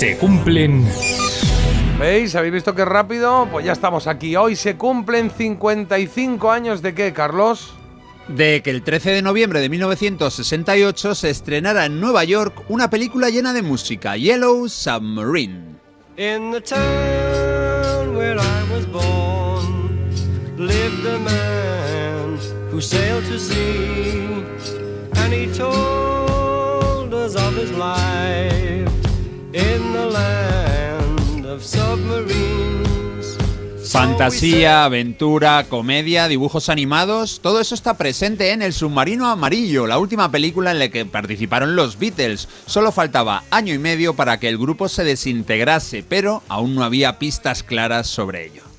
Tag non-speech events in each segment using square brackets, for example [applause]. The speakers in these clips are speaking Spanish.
Se cumplen... ¿Veis? ¿Habéis visto qué rápido? Pues ya estamos aquí. Hoy se cumplen 55 años de qué, Carlos? de que el 13 de noviembre de 1968 se estrenara en Nueva York una película llena de música, Yellow Submarine. In the town where I was born, lived a man who sailed to sea, and he told us of his life Fantasía, aventura, comedia, dibujos animados, todo eso está presente en El Submarino Amarillo, la última película en la que participaron los Beatles. Solo faltaba año y medio para que el grupo se desintegrase, pero aún no había pistas claras sobre ello.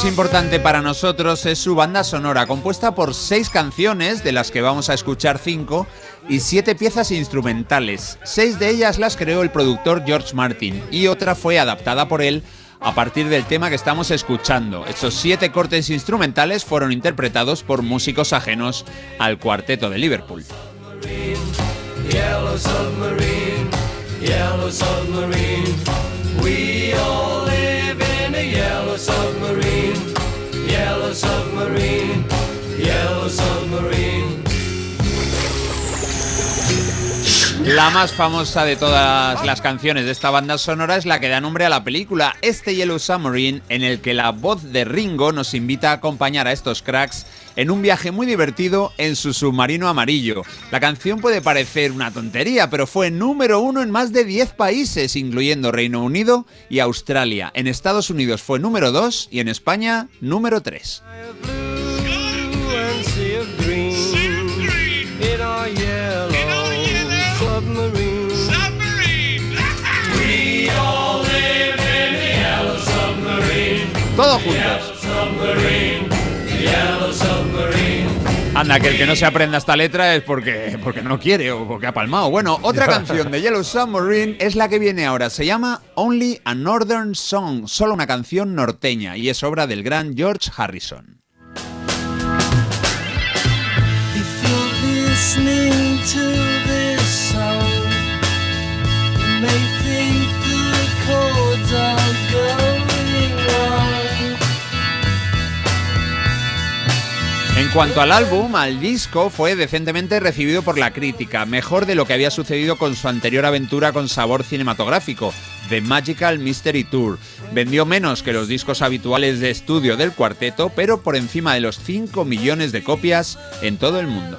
Más importante para nosotros es su banda sonora, compuesta por seis canciones, de las que vamos a escuchar cinco, y siete piezas instrumentales. Seis de ellas las creó el productor George Martin y otra fue adaptada por él a partir del tema que estamos escuchando. Estos siete cortes instrumentales fueron interpretados por músicos ajenos al cuarteto de Liverpool. La más famosa de todas las canciones de esta banda sonora es la que da nombre a la película, este Yellow Submarine, en el que la voz de Ringo nos invita a acompañar a estos cracks en un viaje muy divertido en su submarino amarillo. La canción puede parecer una tontería, pero fue número uno en más de 10 países, incluyendo Reino Unido y Australia. En Estados Unidos fue número 2 y en España número 3. Todos juntos. Anda, que el que no se aprenda esta letra es porque, porque no quiere o porque ha palmado. Bueno, otra [laughs] canción de Yellow Submarine es la que viene ahora. Se llama Only a Northern Song, solo una canción norteña, y es obra del gran George Harrison. Cuanto al álbum, al disco fue decentemente recibido por la crítica, mejor de lo que había sucedido con su anterior aventura con sabor cinematográfico, The Magical Mystery Tour. Vendió menos que los discos habituales de estudio del cuarteto, pero por encima de los 5 millones de copias en todo el mundo.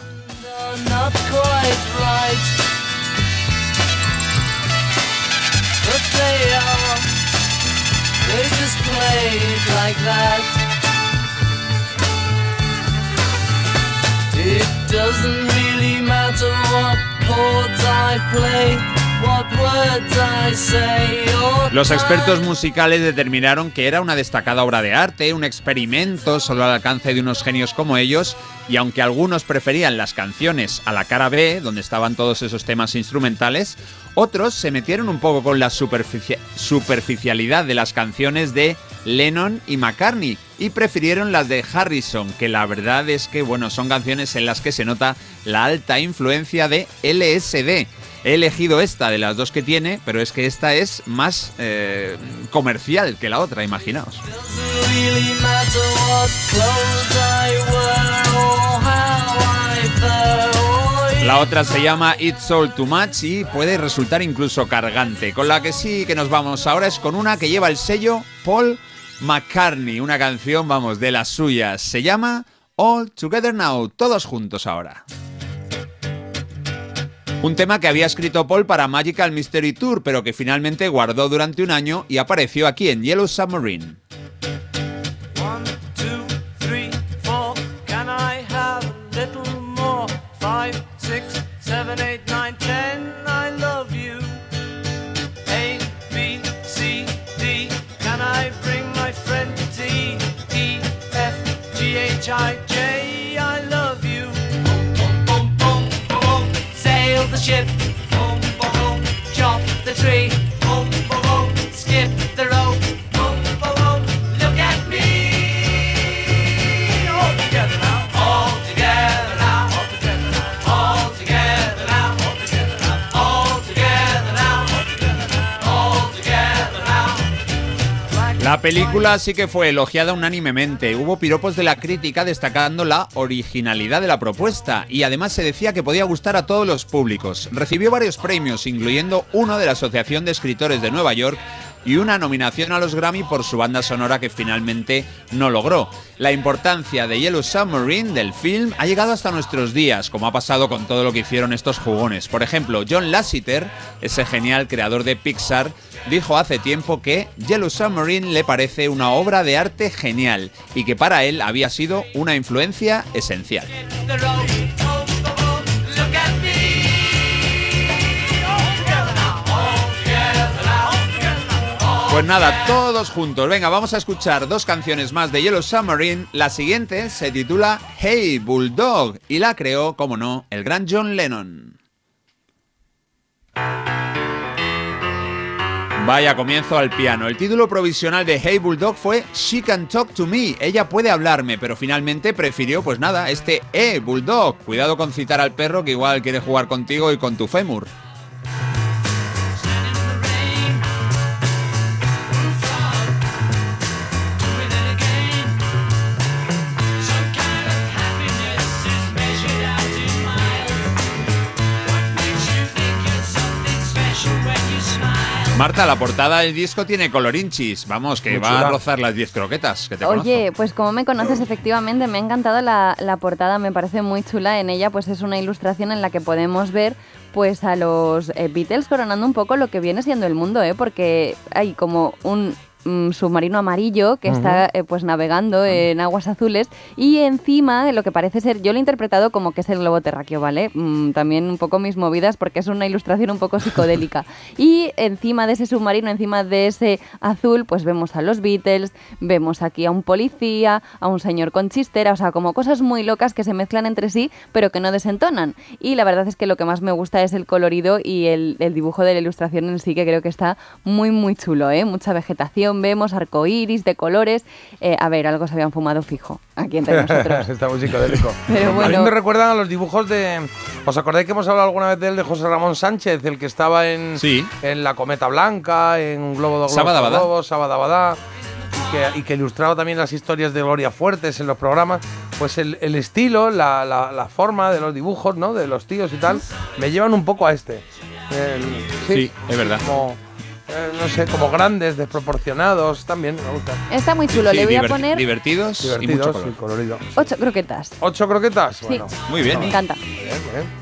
Los expertos musicales determinaron que era una destacada obra de arte, un experimento solo al alcance de unos genios como ellos, y aunque algunos preferían las canciones a la cara B, donde estaban todos esos temas instrumentales, otros se metieron un poco con la superficialidad de las canciones de Lennon y McCartney y prefirieron las de Harrison, que la verdad es que bueno, son canciones en las que se nota la alta influencia de LSD. He elegido esta de las dos que tiene, pero es que esta es más eh, comercial que la otra, imaginaos. La otra se llama It's All Too Much y puede resultar incluso cargante. Con la que sí que nos vamos ahora es con una que lleva el sello Paul McCartney, una canción, vamos, de las suyas. Se llama All Together Now, todos juntos ahora. Un tema que había escrito Paul para Magical Mystery Tour, pero que finalmente guardó durante un año y apareció aquí en Yellow Submarine. The tree. La película sí que fue elogiada unánimemente. Hubo piropos de la crítica destacando la originalidad de la propuesta y además se decía que podía gustar a todos los públicos. Recibió varios premios, incluyendo uno de la Asociación de Escritores de Nueva York y una nominación a los Grammy por su banda sonora que finalmente no logró. La importancia de Yellow Submarine del film ha llegado hasta nuestros días, como ha pasado con todo lo que hicieron estos jugones. Por ejemplo, John Lasseter, ese genial creador de Pixar, dijo hace tiempo que Yellow Submarine le parece una obra de arte genial y que para él había sido una influencia esencial. Pues nada, todos juntos. Venga, vamos a escuchar dos canciones más de Yellow Submarine. La siguiente se titula Hey Bulldog y la creó, como no, el gran John Lennon. Vaya comienzo al piano. El título provisional de Hey Bulldog fue She Can Talk to Me. Ella puede hablarme, pero finalmente prefirió, pues nada, este Eh Bulldog. Cuidado con citar al perro que igual quiere jugar contigo y con tu fémur. Marta, la portada del disco tiene colorinchis. Vamos, que Muy va chula. a rozar las 10 croquetas. Que te Oye, pues como me conoces, efectivamente me ha encantado la, la portada, me parece muy chula. En ella, pues es una ilustración en la que podemos ver pues a los eh, Beatles coronando un poco lo que viene siendo el mundo, ¿eh? Porque hay como un mm, submarino amarillo que está eh, pues navegando en aguas azules y encima lo que parece ser, yo lo he interpretado como que es el globo terráqueo, ¿vale? Mm, también un poco mis movidas porque es una ilustración un poco psicodélica. [laughs] y encima de ese submarino, encima de ese azul, pues vemos a los Beatles, vemos aquí a un policía, a un señor con chistera, o sea, como cosas muy locas que se mezclan entre sí pero que no desentonan. Y la verdad es que lo que más me gusta es el colorido y el, el dibujo de la ilustración en sí, que creo que está muy, muy chulo, ¿eh? Mucha vegetación, vemos arcoíris de colores. Eh, a ver, algo se habían fumado fijo aquí entre [laughs] nosotros. Está muy psicodélico. Pero A mí me recuerdan a los dibujos de. ¿Os acordáis que hemos hablado alguna vez de él, de José Ramón Sánchez, el que estaba en, Sí. en La Cometa Blanca, en Un Globo de Globo, Sabadabadá. Que, y que ilustraba también las historias de Gloria Fuertes en los programas? Pues el, el estilo, la, la- la forma de los dibujos, ¿no? De los tíos y tal, me llevan un poco a este. El- Sí, es verdad. Como, eh, no sé, como grandes, desproporcionados, también me gusta. Está muy chulo, Sí, le voy a diverti- poner Divertidos, y mucho Divertidos color. y colorido. ocho croquetas. ¿Ocho croquetas? Sí, Bueno, Muy bien. me encanta. bien, bien.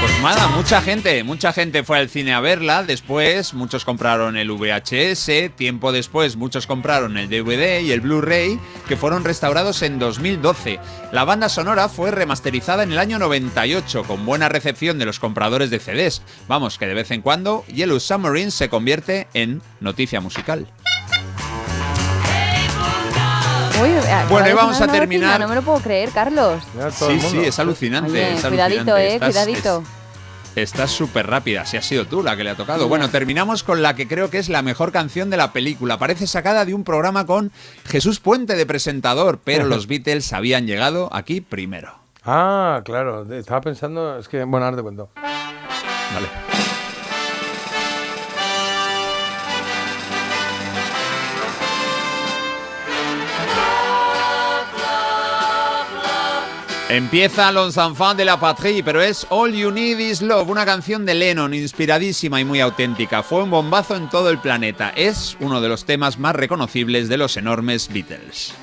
Pues nada, mucha gente, mucha gente fue al cine a verla. Después, muchos compraron el VHS. Tiempo después, muchos compraron el DVD y el Blu-ray, que fueron restaurados en 2012. La banda sonora fue remasterizada en el año 98, con buena recepción de los compradores de CDs. Vamos, que de vez en cuando, Yellow Submarine se convierte en noticia musical. Uy, acaba Bueno, y vamos a terminar- No me lo puedo creer, Carlos. Sí, sí, es alucinante. Oye, es cuidadito, alucinante. eh, Estás- cuidadito. es- Estás súper rápida, si ha sido tú la que le ha tocado. Bueno, terminamos con la que creo que es la mejor canción de la película. Parece sacada de un programa con Jesús Puente de presentador, pero los Beatles habían llegado aquí primero. Ah, claro. Estaba pensando, es que, bueno, ahora te cuento. Vale. Empieza Los Enfants de la Patrie, pero es All You Need Is Love, una canción de Lennon inspiradísima y muy auténtica. Fue un bombazo en todo el planeta. Es uno de los temas más reconocibles de los enormes Beatles.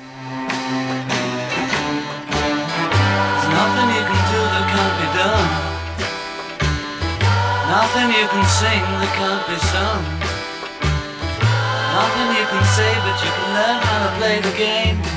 Nothing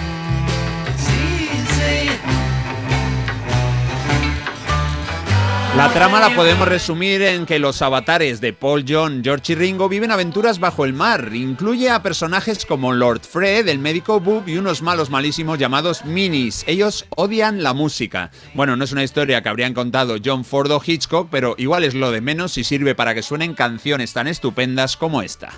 La trama la podemos resumir en que los avatares de Paul, John, George y Ringo viven aventuras bajo el mar. Incluye a personajes como Lord Fred, el médico Boop y unos malos malísimos llamados Minis. Ellos odian la música. Bueno, no es una historia que habrían contado John Ford o Hitchcock, pero igual es lo de menos si sirve para que suenen canciones tan estupendas como esta.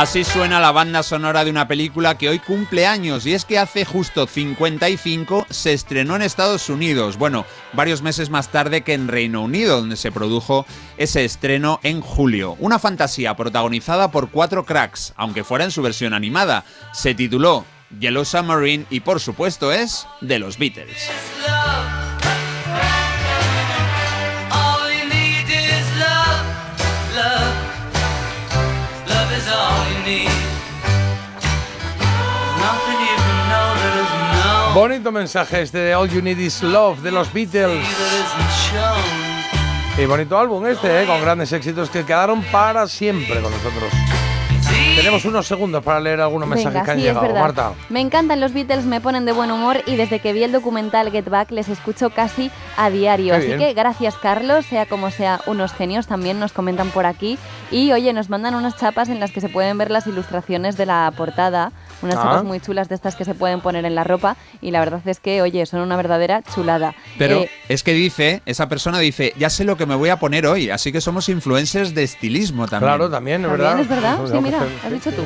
Así suena la banda sonora de una película que hoy cumple años y es que hace justo 55 se estrenó en Estados Unidos, bueno, varios meses más tarde que en Reino Unido, donde se produjo ese estreno en julio. Una fantasía protagonizada por cuatro cracks, aunque fuera en su versión animada. Se tituló Yellow Submarine y por supuesto es de los Beatles. Bonito mensaje este de All You Need Is Love de los Beatles. Y bonito álbum este, ¿eh? con grandes éxitos que quedaron para siempre con nosotros. Tenemos unos segundos para leer algunos mensajes Venga, que han sí, llegado. Marta. Me encantan los Beatles, me ponen de buen humor y desde que vi el documental Get Back les escucho casi a diario. Qué Así bien. que gracias, Carlos, sea como sea, unos genios también nos comentan por aquí. Y oye, nos mandan unas chapas en las que se pueden ver las ilustraciones de la portada. Unas Ah. chapas muy chulas de estas que se pueden poner en la ropa. Y la verdad es que, oye, son una verdadera chulada. Pero Eh, es que dice, esa persona dice, ya sé lo que me voy a poner hoy, así que somos influencers de estilismo también. Claro, también, es también verdad. es verdad. Sí, mira, has sí, dicho sí. tú.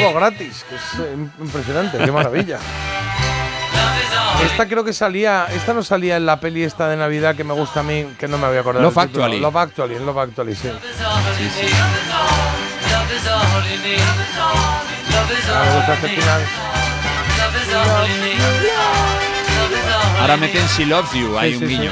Todo gratis, que es eh, impresionante, qué maravilla. Esta creo que salía, esta no salía en la peli esta de Navidad que me gusta a mí, que no me voy a acordar. Love. Actually. Love Actually, Love Actually, sí. Love is Ahora meten. She Loves You, hay Sí, un sí, guiño.